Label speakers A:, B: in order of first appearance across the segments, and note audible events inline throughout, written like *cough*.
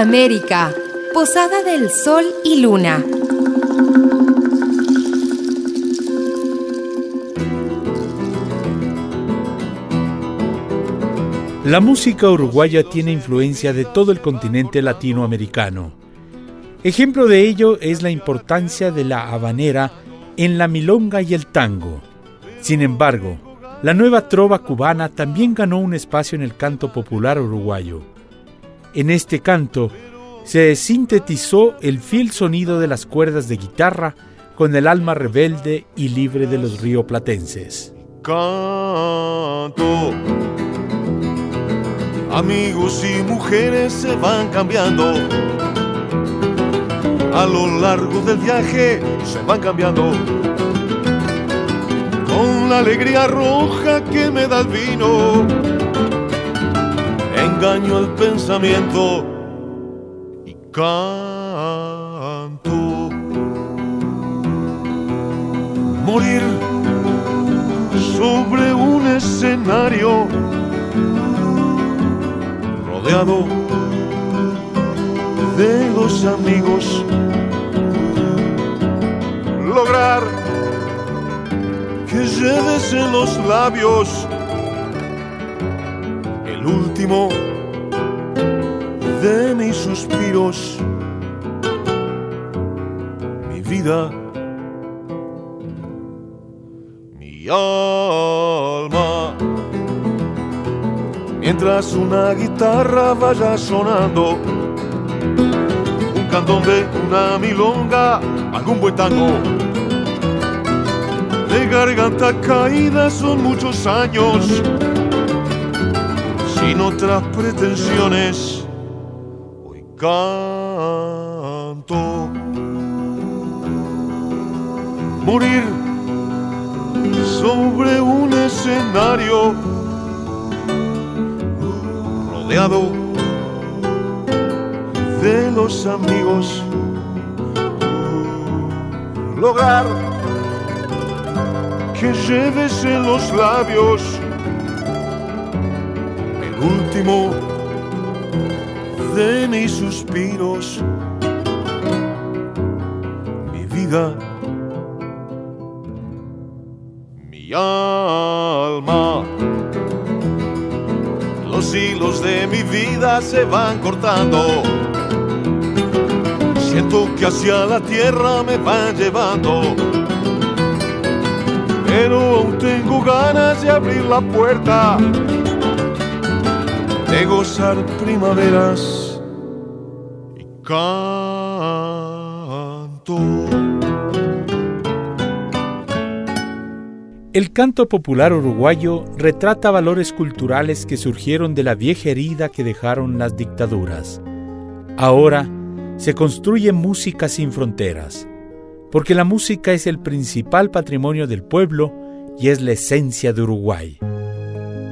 A: América, Posada del Sol y Luna.
B: La música uruguaya tiene influencia de todo el continente latinoamericano. Ejemplo de ello es la importancia de la habanera en la milonga y el tango. Sin embargo, la nueva trova cubana también ganó un espacio en el canto popular uruguayo. En este canto se sintetizó el fiel sonido de las cuerdas de guitarra con el alma rebelde y libre de los rioplatenses.
C: Canto Amigos y mujeres se van cambiando. A lo largo del viaje se van cambiando. Con la alegría roja que me da el vino, engaño el pensamiento y canto. Morir sobre un escenario de los amigos. Lograr que lleves en los labios de mis suspiros. Mi vida, mi alma mientras una guitarra vaya sonando. Un candombe, una milonga, algún buen tango. De garganta caída son muchos años, sin otras pretensiones. Hoy canto. Morir sobre un escenario de los amigos. Lograr que lleves en los labios último de mis suspiros. Mi vida, mi alma los hilos de mi vida se van cortando. Siento que hacia la tierra me van llevando. Pero aún tengo ganas de abrir la puerta, de gozar primaveras y canto.
B: El canto popular uruguayo retrata valores culturales que surgieron de la vieja herida que dejaron las dictaduras. Ahora se construye música sin fronteras, porque la música es el principal patrimonio del pueblo y es la esencia de Uruguay.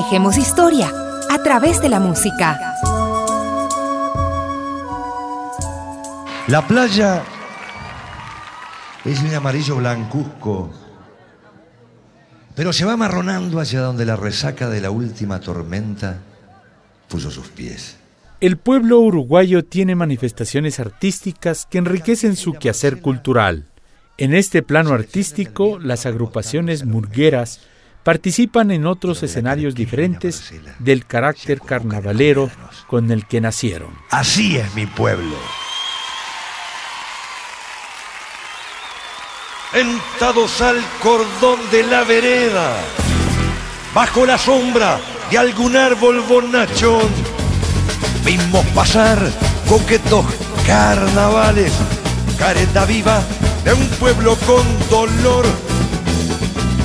A: Tejemos historia a través de la música.
D: La playa es un amarillo blancuzco, pero se va marronando hacia donde la resaca de la última tormenta puso sus pies.
B: El pueblo uruguayo tiene manifestaciones artísticas que enriquecen su quehacer cultural. En este plano artístico, las agrupaciones murgueras participan en otros escenarios diferentes del carácter carnavalero con el que nacieron.
D: Así es mi pueblo. Entrados al cordón de la vereda, bajo la sombra de algún árbol bonachón, vimos pasar coquetos carnavales, careta viva de un pueblo con dolor.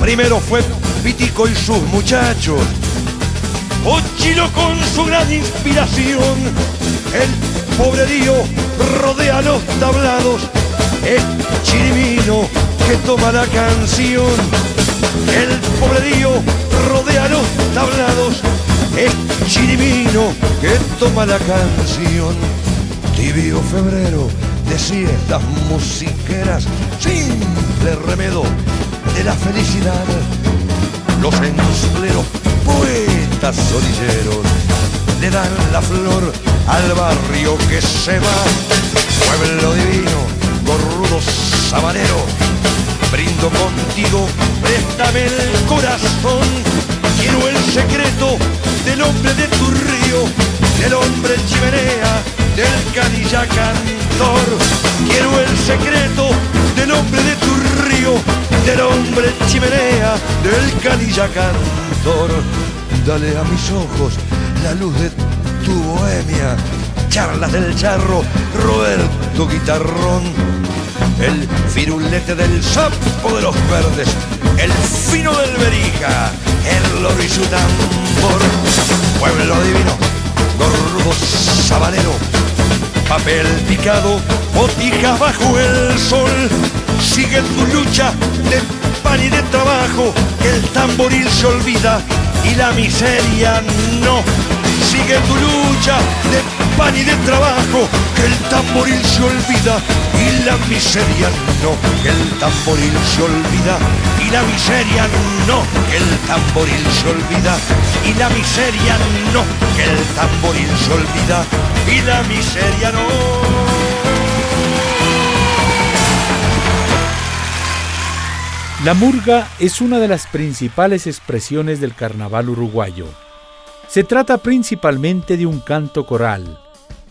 D: Primero fue Pitico y sus muchachos. Ochilo con su gran inspiración. El pobrerío rodea los tablados. Es chirimino que toma la canción. El pobrerío rodea los tablados. Es chirimino que toma la canción. Tibio febrero de siestas musiqueras, simple remedo de la felicidad los ensubleros poetas orilleros le dan la flor al barrio que se va. Pueblo divino, gorrudo sabanero, brindo contigo, préstame el corazón. Quiero el secreto del hombre de tu río, del hombre chimenea, del canilla cantor. Quiero el secreto del hombre de tu río, del hombre chimenea, del canilla cantor. Dale a mis ojos la luz de tu bohemia, charlas del charro, Roberto Guitarrón, el firulete del sapo de los verdes, el fino del berija, el loro y su tambor, pueblo divino, gordo sabanero, papel picado, botijas bajo el sol, sigue tu lucha de pan y de trabajo, que el tamboril se olvida y la miseria no. Sigue tu lucha de pan y de trabajo, que el tamboril se olvida y la miseria no. Que el tamboril se olvida y la miseria no. Que el tamboril se olvida y la miseria no. Que el tamboril se olvida y la miseria no.
B: La murga es una de las principales expresiones del carnaval uruguayo. Se trata principalmente de un canto coral,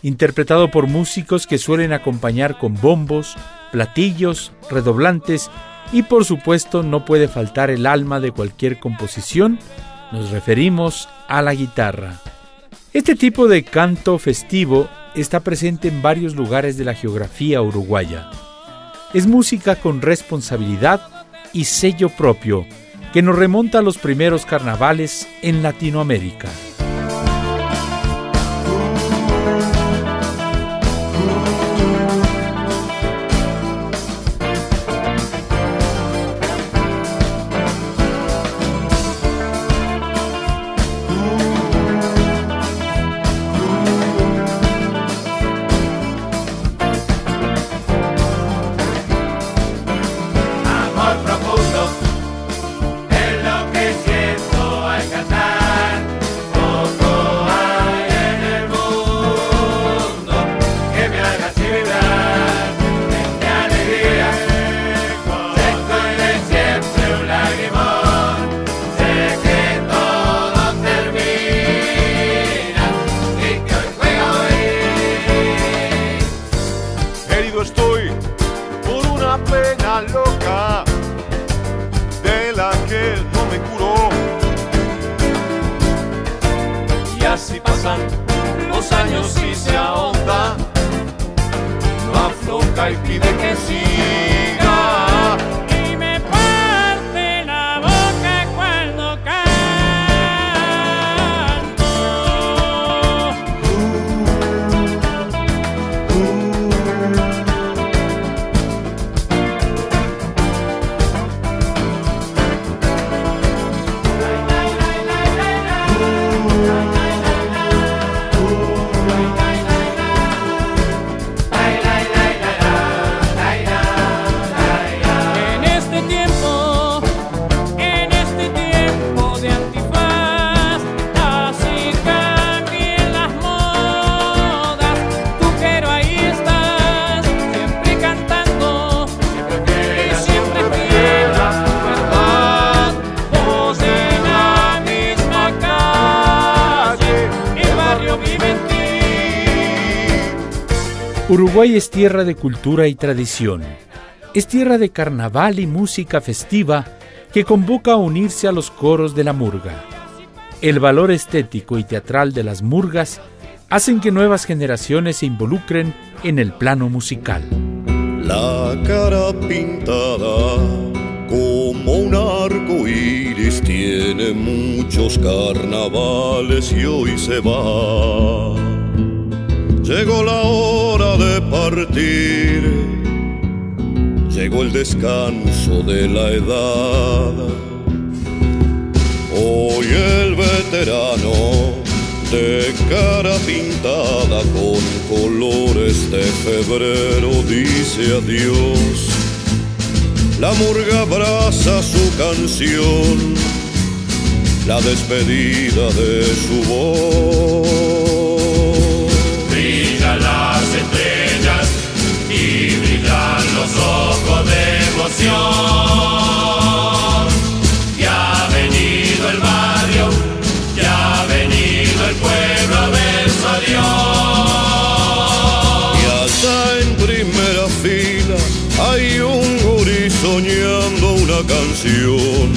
B: interpretado por músicos que suelen acompañar con bombos, platillos, redoblantes y por supuesto no puede faltar el alma de cualquier composición, nos referimos a la guitarra. Este tipo de canto festivo está presente en varios lugares de la geografía uruguaya. Es música con responsabilidad y sello propio que nos remonta a los primeros carnavales en Latinoamérica. Uruguay es tierra de cultura y tradición. Es tierra de carnaval y música festiva que convoca a unirse a los coros de la murga. El valor estético y teatral de las murgas hacen que nuevas generaciones se involucren en el plano musical.
C: La cara pintada como un arco iris tiene muchos carnavales y hoy se va. Llegó la hora de partir, llegó el descanso de la edad. Hoy el veterano de cara pintada con colores de febrero dice adiós. La murga abraza su canción, la despedida de su voz.
E: Ojos de emoción. Ya ha venido el barrio, ya ha venido el pueblo a ver su adiós.
C: Y allá en primera fila hay un gurí soñando una canción.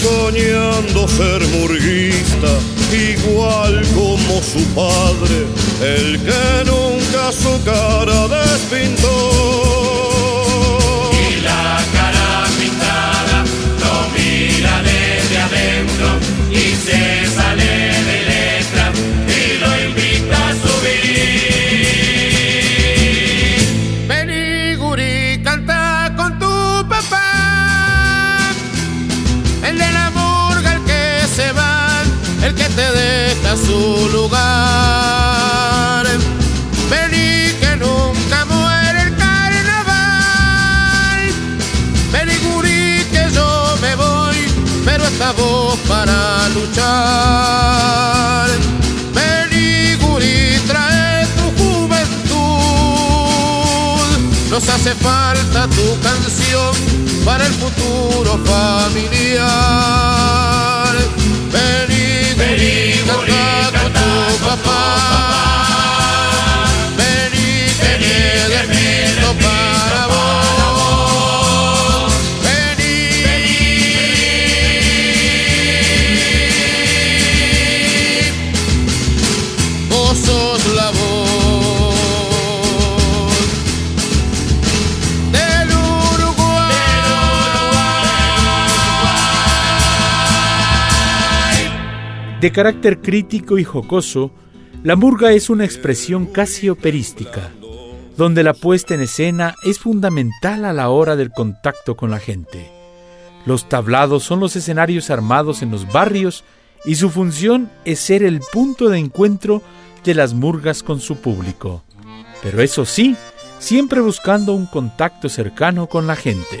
C: Soñando ser murguista, igual como su padre, el que nunca su cara despintó.
E: Sale de letra y lo invita a subir.
F: Vení, gurí, canta con tu papá. El de la murga, el que se va, el que te deja su luchar. Trae tu juventud. Nos hace falta tu canción para el futuro familiar. Canta
E: canta con tu
F: papá.
B: De carácter crítico y jocoso, la murga es una expresión casi operística, donde la puesta en escena es fundamental a la hora del contacto con la gente. Los tablados son los escenarios armados en los barrios y su función es ser el punto de encuentro de las murgas con su público. Pero eso sí, siempre buscando un contacto cercano con la gente.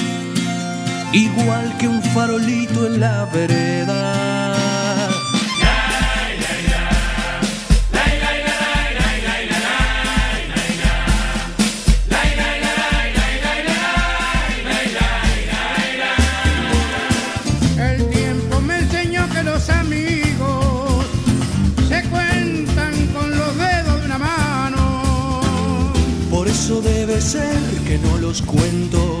G: igual que un farolito en la vereda.
H: El tiempo me enseñó que los amigos se cuentan con los dedos de una mano.
G: Por eso debe ser que no los cuento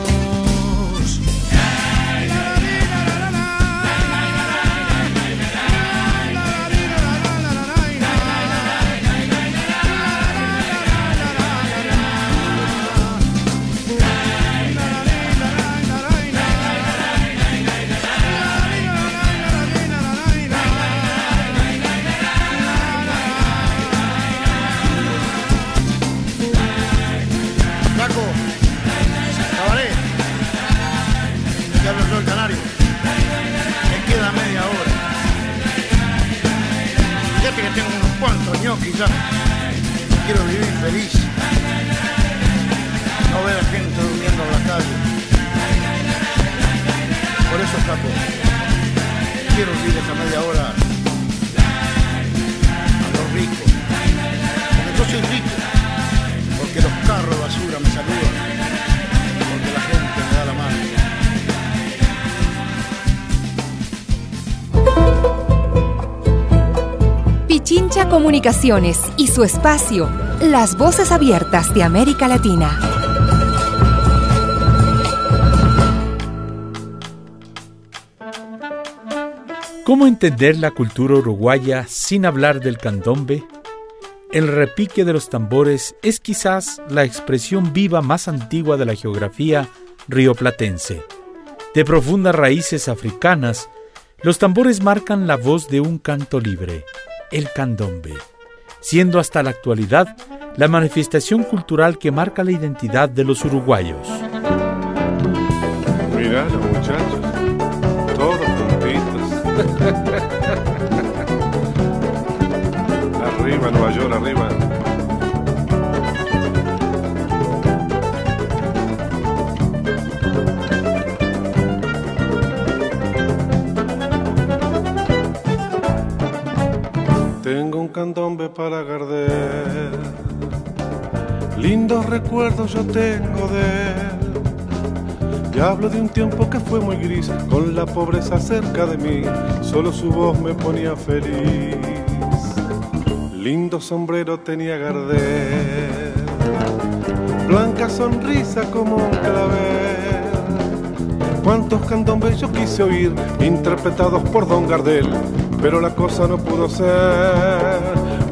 I: Me queda media hora. Fíjate que tengo unos cuantos ñoquis ya. Quiero vivir feliz. No ver a gente durmiendo en la calle. Por eso, Flaco, quiero vivir esa media hora a los ricos. Porque yo soy rico porque los carros de basura me saludan,
A: Pichincha Comunicaciones y su espacio, Las Voces Abiertas de América Latina.
B: ¿Cómo entender la cultura uruguaya sin hablar del candombe? El repique de los tambores es quizás la expresión viva más antigua de la geografía rioplatense. De profundas raíces africanas, los tambores marcan la voz de un canto libre, el candombe, siendo hasta la actualidad la manifestación cultural que marca la identidad de los uruguayos.
J: Mirá los muchachos, todos juntitos. *laughs* arriba, Nueva York, arriba. Candombe para Gardel. Lindos recuerdos yo tengo de él. Y hablo de un tiempo que fue muy gris, con la pobreza cerca de mí, solo su voz me ponía feliz. Lindo sombrero tenía Gardel, blanca sonrisa como un clavel. Cuántos candombes yo quise oír, interpretados por Don Gardel, pero la cosa no pudo ser.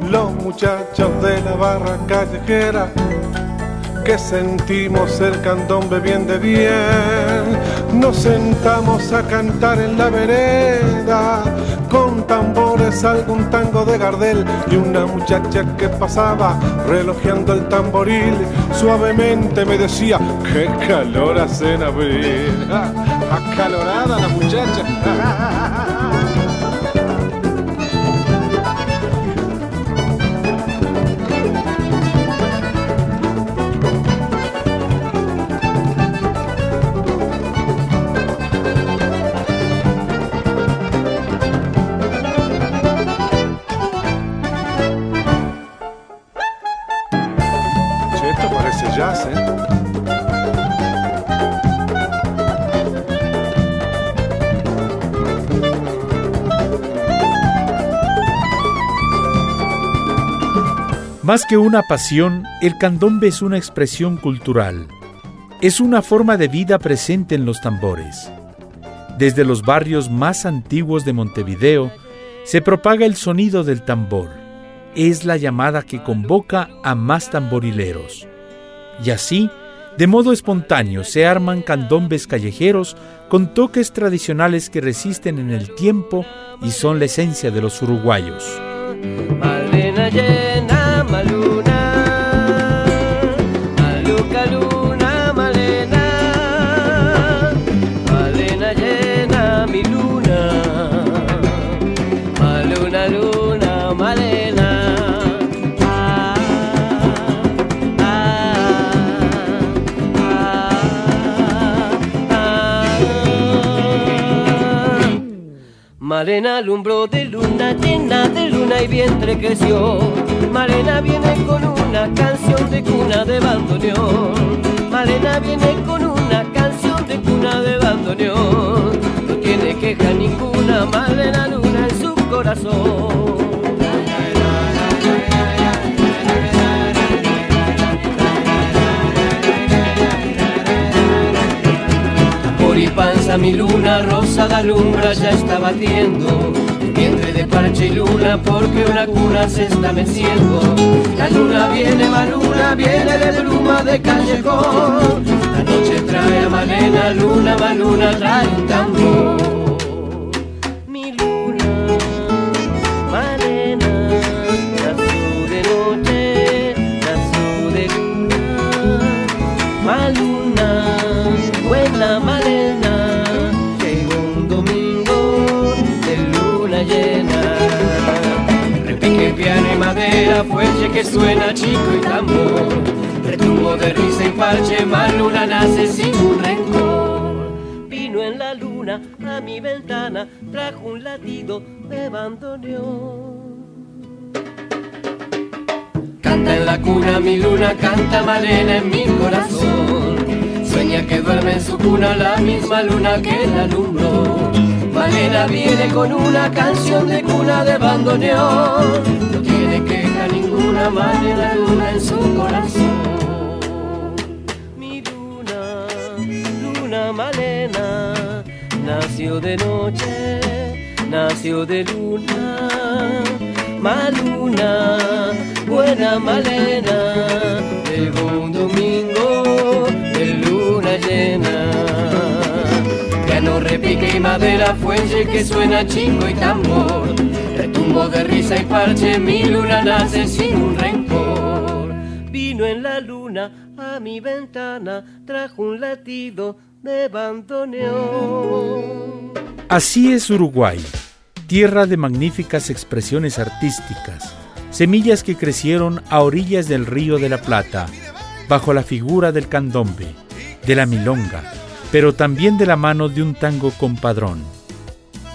J: Los muchachos de la barra callejera que sentimos el candombe bien de bien. Nos sentamos a cantar en la vereda con tambores algún tango de Gardel y una muchacha que pasaba relojeando el tamboril suavemente me decía qué calor hace en abril. *laughs* Acalorada la muchacha. *laughs*
B: Más que una pasión, el candombe es una expresión cultural. Es una forma de vida presente en los tambores. Desde los barrios más antiguos de Montevideo se propaga el sonido del tambor. Es la llamada que convoca a más tamborileros. Y así, de modo espontáneo, se arman candombes callejeros con toques tradicionales que resisten en el tiempo y son la esencia de los uruguayos.
K: Malena alumbró de luna, llena de luna y vientre creció. Malena viene con mi luna rosa de alumbra ya está batiendo. Vientre de parche y luna porque una cuna se está meciendo La luna viene, va luna, viene de pluma de callejón. La noche trae a Malena, luna, va luna, trae un tambor. Maluna, buena Malena, madera, fuelle que suena chico y tambor. Retumbo de risa y parche, Maluna nace sin un rencor. Vino en la luna a mi ventana, trajo un latido de bandoneón. Canta en la cuna mi luna, canta Malena en mi corazón. Sueña que duerme en su cuna la misma luna que la alumbró. Malena viene con una canción de cuna de bandoneón. No tiene queja ninguna, Malena luna en su corazón. Mi luna, luna Malena, nació de noche, nació de luna. Maluna, buena Malena, llegó un domingo de luna llena. Piano, repique y madera, fuelle que suena chingo y tambor. De risa y parche, mi luna nace sin un rencor. Vino en la luna a mi ventana, trajo un latido de bandoneón.
B: Así es Uruguay, tierra de magníficas expresiones artísticas, semillas que crecieron a orillas del río de la Plata, bajo la figura del candombe, de la milonga, pero también de la mano de un tango compadrón.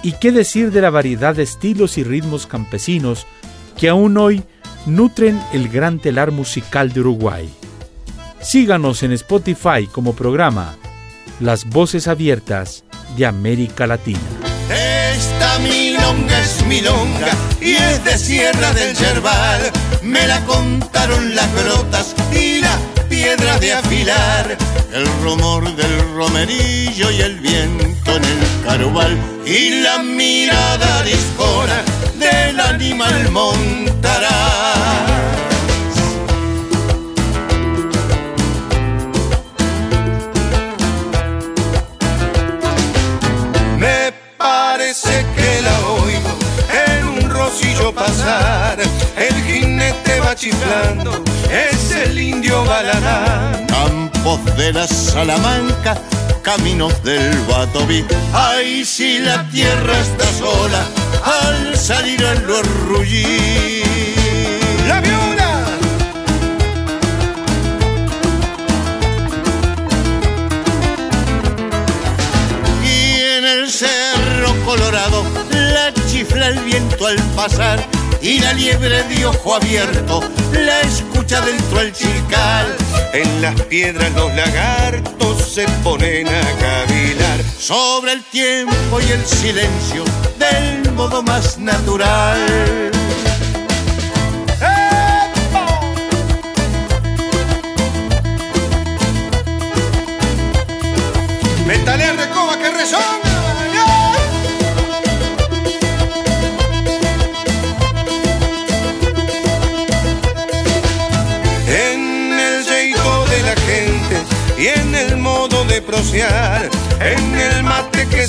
B: ¿Y qué decir de la variedad de estilos y ritmos campesinos que aún hoy nutren el gran telar musical de Uruguay? Síganos en Spotify como programa Las Voces Abiertas de América Latina.
L: Esta milonga es milonga y es de Sierra del Yerbal. Me la contaron las grotas y las piedras de afilar. El rumor del romerillo y el viento en el carubal. Y la mirada discona del animal montará. Parece que la oigo en un rocillo pasar. El jinete va chiflando, es el indio Balarán. Campos de la Salamanca, caminos del Batoví. Ay, si la tierra está sola, al salir a lo. La viuda. y en el cerro colorado la chifla el viento al pasar y la liebre de ojo abierto la escucha dentro al chical. En las piedras los lagartos se ponen a cavilar sobre el tiempo y el silencio del modo más natural.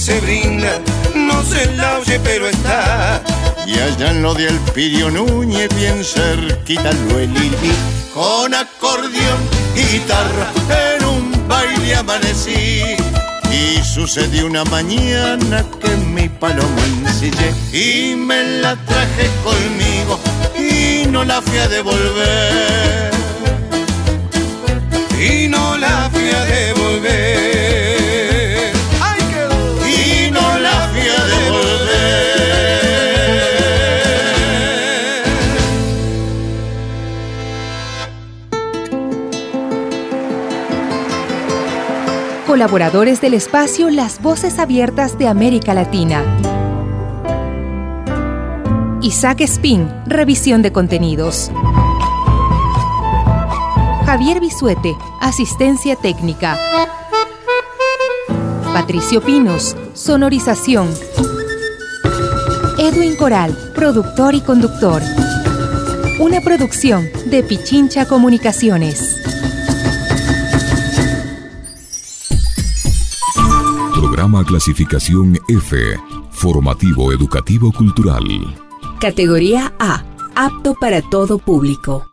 L: Se brinda, no se la oye pero está. Y allá en lo de Elpidio Núñez, bien cerquita lo elili, con acordeón guitarra, en un baile amanecí. Y sucedió una mañana que mi palomo ensillé y me la traje conmigo y no la fui a devolver. Y no la fui a devolver. ¡Ay, qué Y no la fui a devolver.
A: Colaboradores del espacio Las Voces Abiertas de América Latina. Isaac Spin, revisión de contenidos. Javier Bisuete, asistencia técnica. Patricio Pinos, sonorización. Edwin Coral, productor y conductor. Una producción de Pichincha Comunicaciones.
M: Clasificación F, formativo educativo cultural.
N: Categoría A, apto para todo público.